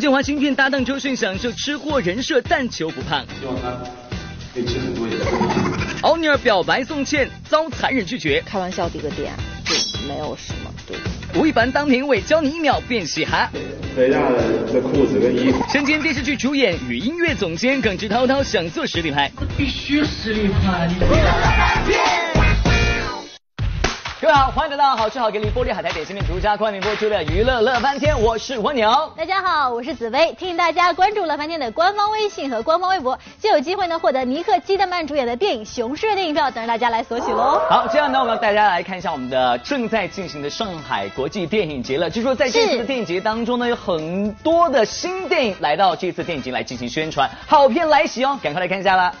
建华新片搭档周迅享受吃货人设，但求不胖。希望他可以吃很多一点。奥尼尔表白宋茜，遭残忍拒绝。开玩笑的一个点，就没有什么对。吴亦凡当评委，教你一秒变嘻哈。谁家的裤子跟衣服？身兼电视剧主演与音乐总监，耿直滔滔想做实力派。必须实力派。各位好，欢迎来到好吃好给力玻璃海苔点心面独家冠名播出的娱乐乐翻天，我是蜗牛。大家好，我是紫薇，提醒大家关注乐翻天的官方微信和官方微博，就有机会呢获得尼克基德曼主演的电影《雄狮》的电影票，等着大家来索取喽。好，这样呢，我们大家来看一下我们的正在进行的上海国际电影节了。据说在这次的电影节当中呢，有很多的新电影来到这次电影节来进行宣传，好片来袭哦，赶快来看一下啦。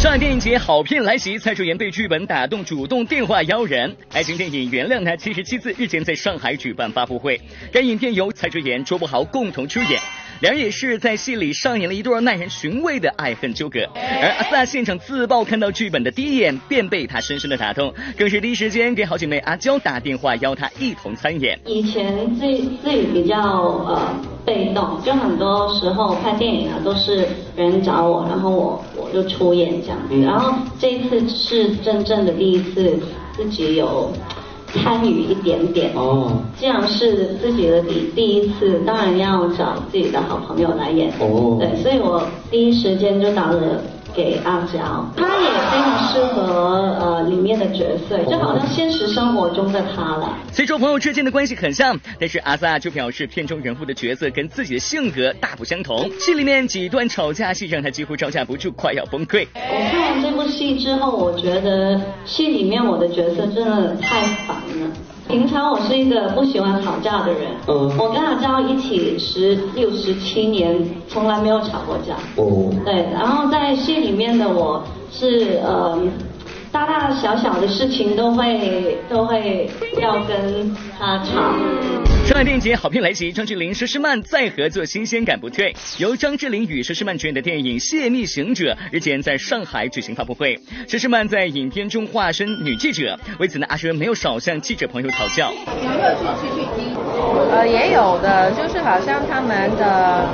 上海电影节好片来袭，蔡卓妍被剧本打动，主动电话邀人。爱情电影《原谅他七十七次》日前在上海举办发布会，该影片由蔡卓妍、周柏豪共同出演。两人也是在戏里上演了一段耐人寻味的爱恨纠葛，而阿 sa 现场自曝看到剧本的第一眼便被他深深的打动，更是第一时间给好姐妹阿娇打电话邀她一同参演。以前自自己比较呃被动，就很多时候拍电影啊都是别人找我，然后我我就出演这样子，然后这一次是真正的第一次自己有。参与一点点哦，既然是自己的第第一次，当然要找自己的好朋友来演哦。对，所以我第一时间就打了给阿娇，她也非常适合呃里面的角色，就好像现实生活中的她了。虽说朋友之间的关系很像，但是阿 sa 就表示片中人物的角色跟自己的性格大不相同。戏里面几段吵架戏让他几乎招架不住，快要崩溃。我看完这部戏之后，我觉得戏里面我的角色真的太烦了。平常我是一个不喜欢吵架的人，嗯，我跟阿娇一起十六十七年，从来没有吵过架。哦，对，然后在戏里面的我是呃。大大小小的事情都会都会要跟他吵。上海电影节好片来袭，张智霖、佘诗曼再合作，新鲜感不退。由张智霖与佘诗曼主演的电影《泄密行者》日前在上海举行发布会。佘诗曼在影片中化身女记者，为此呢，阿佘没有少向记者朋友讨教。有没有去去去听？呃，也有的，就是好像他们的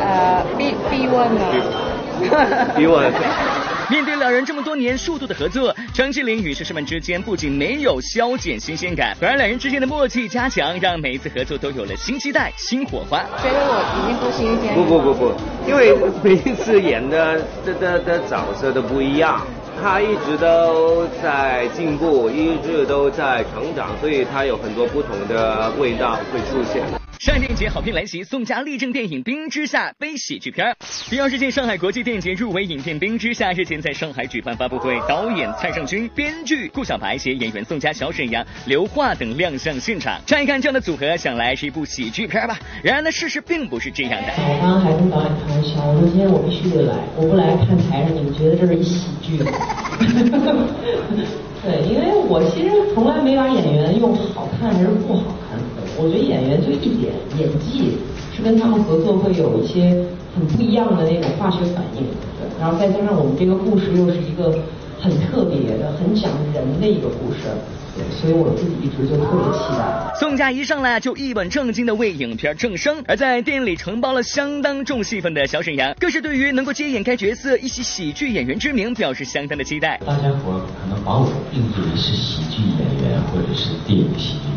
呃逼逼问呢。逼问。面对两人这么多年数度的合作，张智霖与佘诗曼之间不仅没有消减新鲜感，反而两人之间的默契加强，让每一次合作都有了新期待、新火花。觉得我已经不新鲜。不不不不，因为每一次演的的的的角色都不一样，他一直都在进步，一直都在成长，所以他有很多不同的味道会出现。上海电影节好片来袭，宋佳力证电影《冰之下》非喜剧片。第二十届上海国际电影节入围影片《冰之下》日前在上海举办发布会，导演蔡尚君、编剧顾小白携演员宋佳、小沈阳、刘桦等亮相现场。乍一看这样的组合，想来是一部喜剧片吧？然而呢，事实并不是这样的。我刚刚还跟导演开玩笑，我说今天我必须得来，我不来看台上，你们觉得这是一喜剧？对，因为我其实从来没把演员用好看还是不好看。我觉得演员就一点演技是跟他们合作会有一些很不一样的那种化学反应，然后再加上我们这个故事又是一个很特别的、很讲人的一个故事。所以我自己一直就特别期待。宋佳一上来就一本正经的为影片正声，而在电影里承包了相当重戏份的小沈阳，更是对于能够接演该角色一袭喜剧演员之名表示相当的期待。大家伙可能把我定义为是喜剧演员或者是电影喜剧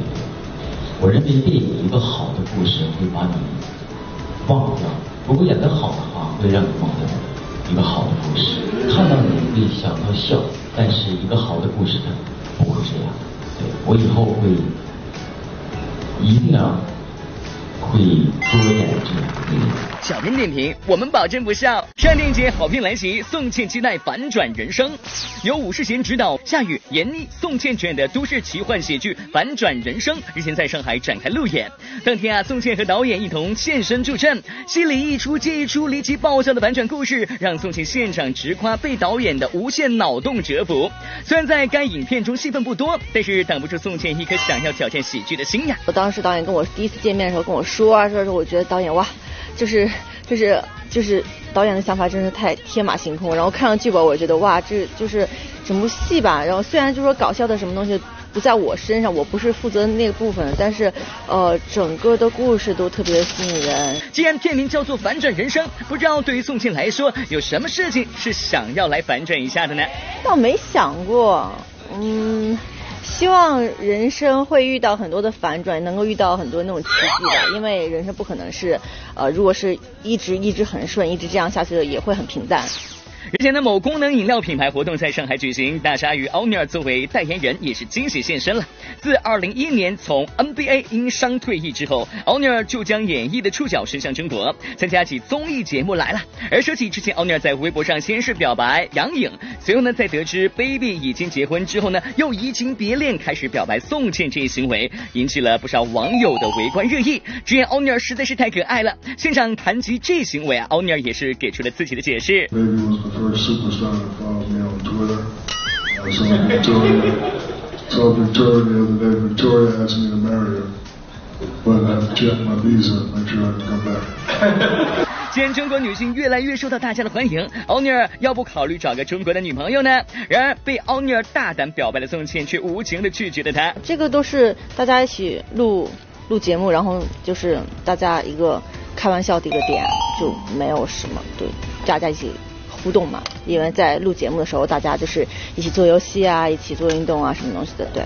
我认为电影一个好的故事会把你忘掉，如果演得好的话会让你忘掉一个好的故事。看到你会想到笑，但是一个好的故事它不会这样。对我以后会一定要会多演这样小编点评：我们保证不笑。上电影节好片来袭，宋茜期待反转人生。由武世贤执导，夏雨、闫妮、宋茜主演的都市奇幻喜剧《反转人生》日前在上海展开路演。当天啊，宋茜和导演一同现身助阵，戏里一出接一出离奇爆笑的反转故事，让宋茜现场直夸被导演的无限脑洞折服。虽然在该影片中戏份不多，但是挡不住宋茜一颗想要挑战喜剧的心呀。我当时导演跟我第一次见面的时候跟我说啊，说说我觉得导演哇。就是就是就是导演的想法真是太天马行空，然后看了剧本，我觉得哇，这就是整部戏吧。然后虽然就说搞笑的什么东西不在我身上，我不是负责那个部分，但是呃，整个的故事都特别吸引人。既然片名叫做《反转人生》，不知道对于宋庆来说，有什么事情是想要来反转一下的呢？倒没想过，嗯。希望人生会遇到很多的反转，能够遇到很多那种奇迹的，因为人生不可能是，呃，如果是一直一直很顺，一直这样下去的，也会很平淡。日前的某功能饮料品牌活动在上海举行，大鲨鱼奥尼尔作为代言人也是惊喜现身了。自二零一一年从 NBA 因伤退役之后，奥尼尔就将演艺的触角伸向中国，参加起综艺节目来了。而说起之前，奥尼尔在微博上先是表白杨颖，随后呢，在得知 Baby 已经结婚之后呢，又移情别恋，开始表白宋茜这一行为，引起了不少网友的围观热议。直言奥尼尔实在是太可爱了。现场谈及这行为啊，奥尼尔也是给出了自己的解释。First superstar that followed me on Twitter. I saw Victoria, saw Victoria the other day. Victoria asked me to marry her, but I have to check my visa, make sure I can come back. 既然中国女性越来越受到大家的欢迎，奥尼尔要不考虑找个中国的女朋友呢？然而被奥尼尔大胆表白的宋茜却无情的拒绝了他。这个都是大家一起录录节目，然后就是大家一个开玩笑的一个点，就没有什么对大家一起。互动嘛，因为在录节目的时候，大家就是一起做游戏啊，一起做运动啊，什么东西的，对。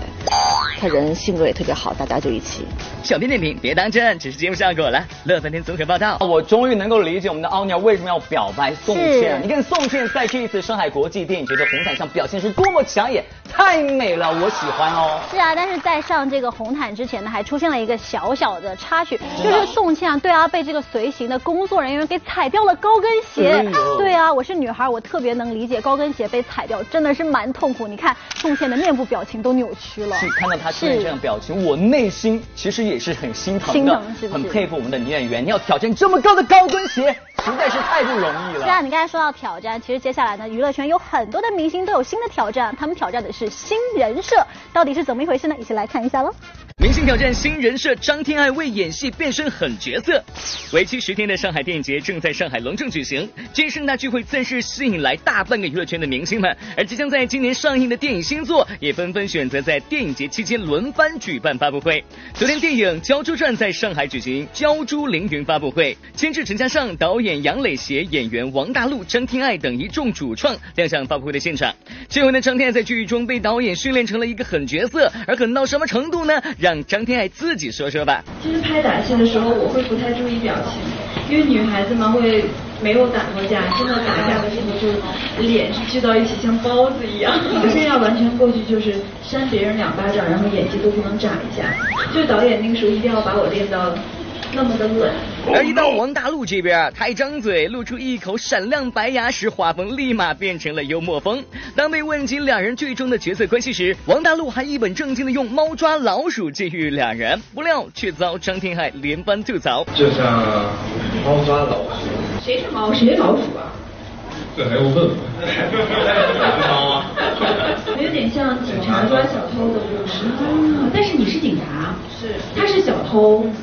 他人性格也特别好，大家就一起。小编点评，别当真，只是节目效果了。乐翻天综合报道，我终于能够理解我们的奥尼尔为什么要表白宋茜。你看宋茜在这一次上海国际电影节的红毯上表现是多么抢眼，太美了，我喜欢哦。是啊，但是在上这个红毯之前呢，还出现了一个小小的插曲，就是宋茜啊，对啊，被这个随行的工作人员给踩掉了高跟鞋。对啊，我是女孩，我特别能理解高跟鞋被踩掉，真的是蛮痛苦。你看宋茜的面部表情都扭曲了。是看到。她出现这样表情，我内心其实也是很心疼的，很佩服我们的女演员。你要挑战这么高的高跟鞋，实在是太不容易了。是啊，你刚才说到挑战，其实接下来呢，娱乐圈有很多的明星都有新的挑战，他们挑战的是新人设，到底是怎么一回事呢？一起来看一下喽。明星挑战新人设，张天爱为演戏变身狠角色。为期十天的上海电影节正在上海隆重举行，这盛大聚会自然是吸引来大半个娱乐圈的明星们。而即将在今年上映的电影新作，也纷纷选择在电影节期间轮番举办发布会。昨天电影《鲛珠传》在上海举行鲛珠凌云发布会，监制陈嘉上、导演杨磊携演员王大陆、张天爱等一众主创亮相发布会的现场。这回呢，张天爱在剧中被导演训练成了一个狠角色，而狠到什么程度呢？让张天爱自己说说吧。其实拍打戏的时候，我会不太注意表情，因为女孩子嘛会没有打过架，真的打架的时候就脸是聚到一起，像包子一样。可是要完全过去，就是扇别人两巴掌，然后眼睛都不能眨一下。就导演那个时候一定要把我练到。那么的冷。而一到王大陆这边，他一张嘴露出一口闪亮白牙时，画风立马变成了幽默风。当被问及两人剧中的角色关系时，王大陆还一本正经的用猫抓老鼠借喻两人，不料却遭张天爱连番吐槽。就像猫抓老鼠，谁是猫，谁老鼠啊？这还用问吗？有点像警察抓小偷的故事。但是你是警察，是，他是小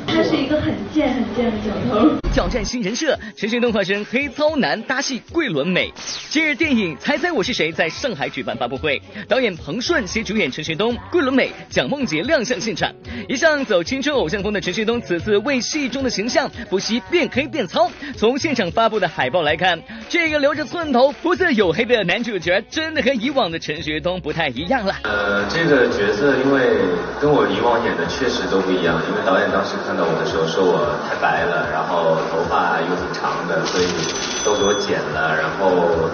他是一个很贱很贱的小偷。挑战新人设，陈学冬化身黑糙男搭戏桂纶镁。今日电影《猜猜我是谁》在上海举办发布会，导演彭顺携主演陈学冬、桂纶镁、蒋梦婕亮相现场。一向走青春偶像风的陈学冬，此次为戏中的形象不惜变黑变糙。从现场发布的海报来看，这个留着寸头、肤色黝黑的男主角，真的和以往的陈学冬不太一样了。呃，这个角色因为跟我以往演的确实都不一样，因为导演当时看到我的时候说我太白了，然后。头发又挺长的，所以都给我剪了。然后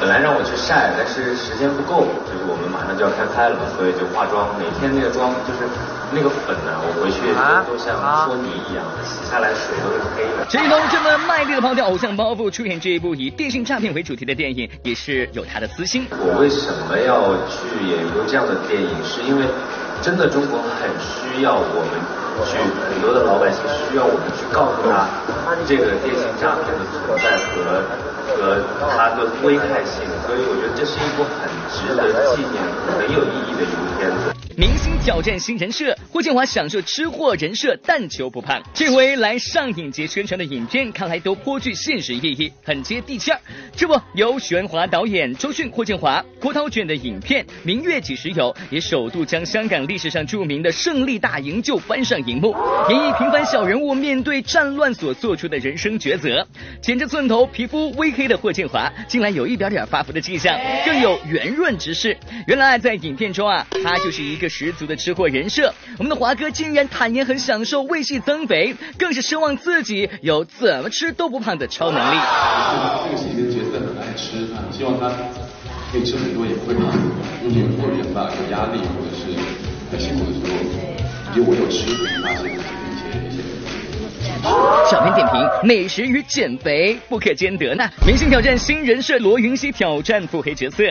本来让我去晒，但是时间不够，就是我们马上就要开拍了嘛，所以就化妆。每天那个妆就是那个粉呢，我回去都像搓泥一样，洗下来水都是黑的。陈东这么卖力的抛掉偶像包袱，出演这一部以电信诈骗为主题的电影，也是有他的私心。我为什么要去演一部这样的电影？是因为真的中国很需要我们。去很多的老百姓需要我们去告诉他这个电信诈骗的存在和和它的危害性，所以我觉得这是一部很值得纪念、很有意义的一部片子。明星挑战新人设，霍建华享受吃货人设，但求不胖。这回来上影节宣传的影片，看来都颇具现实意义，很接地气儿。这不，由许鞍华导演、周迅、霍建华、郭涛主演的影片《明月几时有》，也首度将香港历史上著名的胜利大营救搬上荧幕，演绎平凡小人物面对战乱所做出的人生抉择。剪着寸头、皮肤微黑的霍建华，竟然有一点点发福的迹象，更有圆润之势。原来在影片中啊，他就是一个十足的吃货人设。我们的华哥竟然坦言很享受胃戏增肥，更是奢望自己有怎么吃都不胖的超能力。这个戏里的角色很爱吃，希望他可以吃很多也不会胖。因为过年吧有压力或者是很辛苦的时候，就我有吃，发现一些一些。小编点评：美食与减肥不可兼得呢。明星挑战新人设，罗云熙挑战腹黑角色。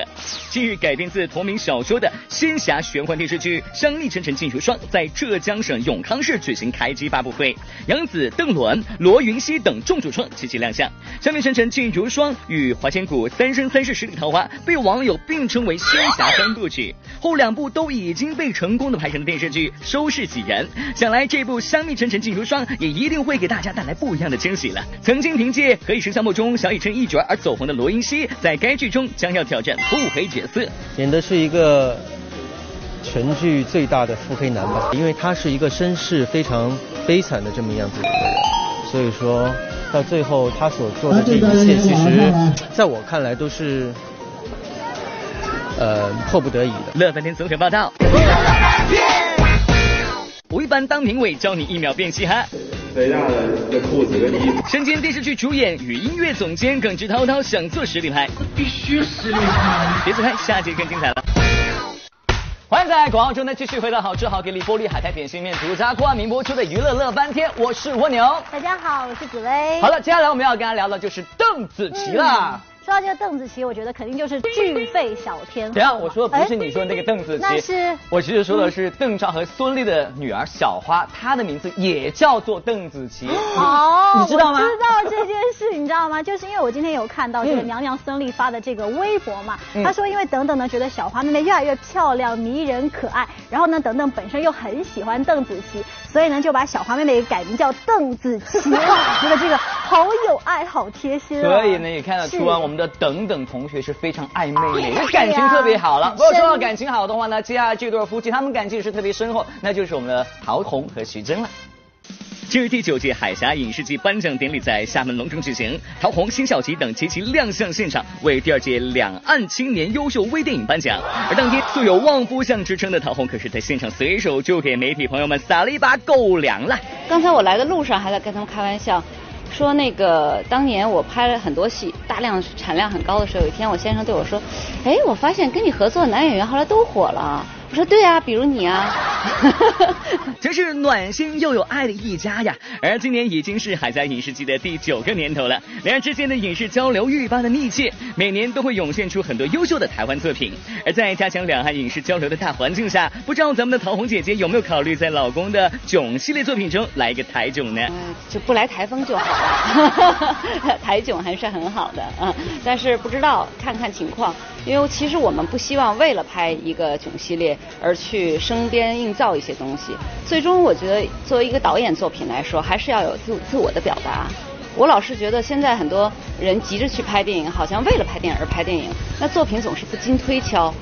近日改编自同名小说的仙侠玄幻电视剧《香蜜沉沉烬如霜》在浙江省永康市举行开机发布会，杨紫、邓伦、罗云熙等众主创齐齐亮相。《香蜜沉沉烬如霜》与华千骨《三生三世十里桃花》被网友并称为仙侠三部曲，后两部都已经被成功的拍成了电视剧，收视喜人。想来这部《香蜜沉沉烬如霜》也一定会给大家带来不一样的惊喜了。曾经凭借《何以笙箫默》中小以琛一角而走红的罗云熙，在该剧中将要挑战腹黑角色。演的是一个全剧最大的腹黑男吧，因为他是一个身世非常悲惨的这么样子的一个人，所以说到最后他所做的这一切，其实在我看来都是呃迫不得已的。乐翻天综合报道。吴亦凡当评委，教你一秒变嘻哈。肥大的的裤子跟衣服。身兼电视剧主演与音乐总监耿直滔滔想做实力派，必须实力派。别走开，下集更精彩了。欢迎在广告中呢继续回到好吃好给力玻璃海苔点心面独家冠名播出的娱乐乐翻天，我是蜗牛。大家好，我是紫薇。好了，接下来我们要跟大家聊的就是邓紫棋啦。说到这个邓紫棋，我觉得肯定就是巨肺小天后。等下，我说的不是你说的那个邓紫棋，那是我其实说的是邓超和孙俪的女儿小花，她的名字也叫做邓紫棋。哦，你知道吗？知道这件事，你知道吗？就是因为我今天有看到这个娘娘孙俪发的这个微博嘛，她说因为等等呢觉得小花妹妹越来越漂亮、迷人、可爱，然后呢等等本身又很喜欢邓紫棋，所以呢就把小花妹妹改名叫邓紫棋。觉得这个好有爱，好贴心。所以呢也看得出啊，我们的等等同学是非常暧昧的，感情特别好了。如果说到感情好的话呢，接下来这对夫妻他们感情是特别深厚，那就是我们的陶虹和徐峥了。今日第九届海峡影视季颁奖典礼在厦门隆重举行，陶虹、辛晓琪等齐齐亮相现场，为第二届两岸青年优秀微电影颁奖。而当天素有旺夫相之称的陶虹，可是在现场随手就给媒体朋友们撒了一把狗粮了。刚才我来的路上还在跟他们开玩笑。说那个当年我拍了很多戏，大量产量很高的时候，有一天我先生对我说：“哎，我发现跟你合作的男演员后来都火了。”我说：“对啊，比如你啊。”真是暖心又有爱的一家呀！而今年已经是海峡影视季的第九个年头了，两人之间的影视交流愈发的密切，每年都会涌现出很多优秀的台湾作品。而在加强两岸影视交流的大环境下，不知道咱们的陶虹姐姐有没有考虑在老公的囧系列作品中来一个台囧呢？嗯，就不来台风就好了。台囧还是很好的啊，但是不知道看看情况，因为其实我们不希望为了拍一个囧系列而去生编硬造一些东西。最终，我觉得作为一个导演作品来说，还是要有自自我的表达。我老是觉得现在很多人急着去拍电影，好像为了拍电影而拍电影，那作品总是不经推敲。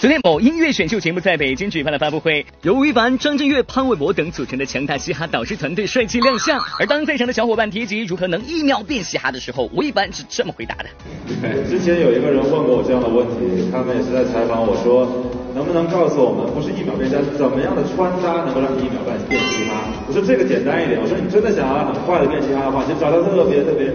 昨天某音乐选秀节目在北京举办了发布会，由吴亦凡、张震岳、潘玮柏等组成的强大嘻哈导师团队帅气亮相。而当在场的小伙伴提及如何能一秒变嘻哈的时候，吴亦凡是这么回答的：之前有一个人问过我这样的问题，他们也是在采访我说，能不能告诉我们，不是一秒变嘻哈，怎么样的穿搭能够让你一秒半变嘻哈？我说这个简单一点，我说你真的想要很快的变嘻哈的话，就找到特别特别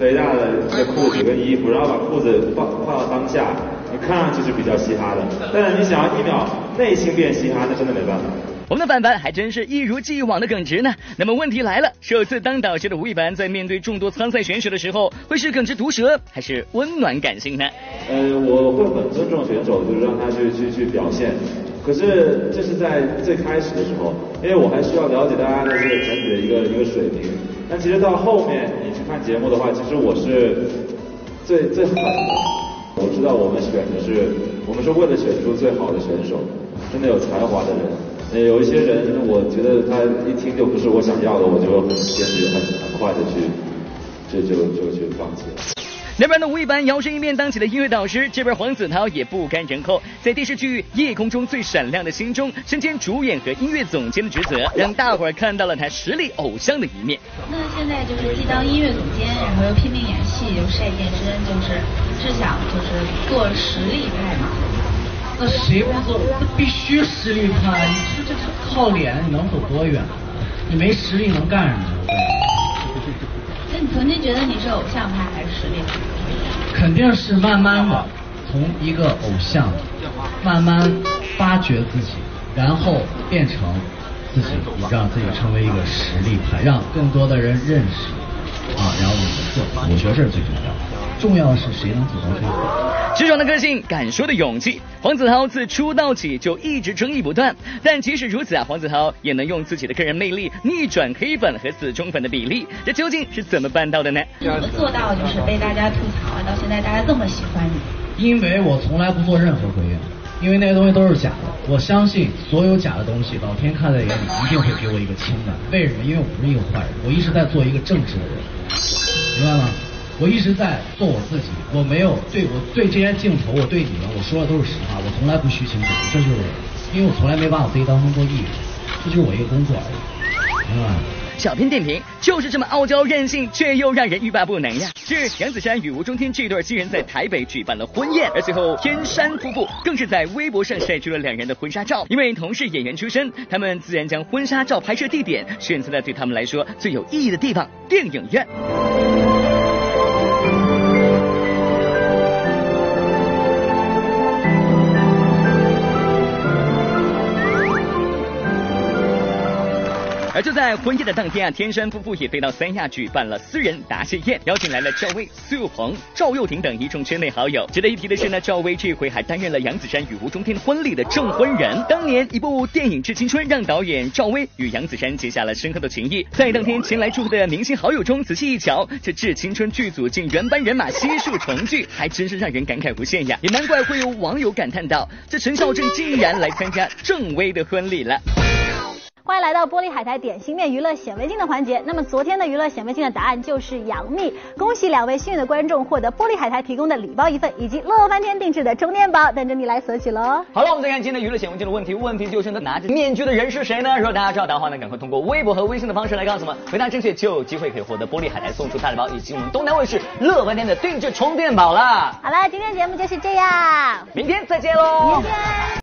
肥大的的裤子跟衣服，然后把裤子放放到当下，你看上去是比较嘻哈的。但是你想要一秒内心变嘻哈，那真的没办法。我们的凡凡还真是一如既往的耿直呢。那么问题来了，首次当导师的吴亦凡在面对众多参赛选手的时候，会是耿直毒舌，还是温暖感性呢？呃，我会很尊重选手，就是让他去去去表现。可是这是在最开始的时候，因为我还需要了解大家的这个整体的一个一个水平。但其实到后面你去看节目的话，其实我是最最狠的。我知道我们选的是，我们是为了选出最好的选手。真的有才华的人。呃，有一些人，我觉得他一听就不是我想要的，我就很坚决、很很快的去，就就就去放弃了。那边的吴亦凡摇身一变当起了音乐导师，这边黄子韬也不甘人后，在电视剧《夜空中最闪亮的星》中身兼主演和音乐总监的职责，让大伙儿看到了他实力偶像的一面。那现在就是既当音乐总监，然后又拼命演戏，又晒健身，就是是想就是做实力派嘛。那谁不做？那必须实力派！靠脸，你能走多远？你没实力能干什么？那你曾经觉得你是偶像派还是实力派？肯定是慢慢的从一个偶像慢慢发掘自己，然后变成自己，让自己成为一个实力派，让更多的人认识啊，然后你的做，我觉得这是最重要的。重要的是谁能走到最后。直爽的个性，敢说的勇气。黄子韬自出道起就一直争议不断，但即使如此啊，黄子韬也能用自己的个人魅力逆转黑粉和死忠粉的比例，这究竟是怎么办到的呢？怎么做到就是被大家吐槽啊，到现在大家这么喜欢你？因为我从来不做任何回应，因为那些东西都是假的。我相信所有假的东西，老天看在眼里一定会给我一个清的。为什么？因为我不是一个坏人，我一直在做一个正直的人，明白吗？我一直在做我自己，我没有对我对这些镜头，我对你们，我说的都是实话，我从来不虚情假意，这就是因为我从来没把我自己当成过艺人，这就是我一个工作而已，明白吗？小编点评：就是这么傲娇任性，却又让人欲罢不能呀！是，杨子姗与吴中天这对新人在台北举办了婚宴，而随后天山夫妇更是在微博上晒出了两人的婚纱照。因为同是演员出身，他们自然将婚纱照拍摄地点选择了对他们来说最有意义的地方——电影院。就在婚宴的当天啊，天山夫妇也飞到三亚举办了私人答谢宴，邀请来了赵薇、苏有朋、赵又廷等一众圈内好友。值得一提的是呢，赵薇这回还担任了杨子姗与吴中天婚礼的证婚人。当年一部电影《致青春》让导演赵薇与杨子姗结下了深刻的情谊。在当天前来祝贺的明星好友中，仔细一瞧，这《致青春》剧组竟原班人马悉数重聚，还真是让人感慨无限呀！也难怪会有网友感叹道：“这陈孝正竟然来参加郑薇的婚礼了。”欢迎来到玻璃海苔点心面娱乐显微镜的环节。那么昨天的娱乐显微镜的答案就是杨幂，恭喜两位幸运的观众获得玻璃海苔提供的礼包一份，以及乐翻天定制的充电宝，等着你来索取喽。好了，我们再看今天的娱乐显微镜的问题，问题就是呢，拿着面具的人是谁呢？如果大家知道答案的话呢，赶快通过微博和微信的方式来告诉我们，回答正确就有机会可以获得玻璃海苔送出大礼包，以及我们东南卫视乐翻天的定制充电宝啦。好了，今天节目就是这样，明天再见喽。明天。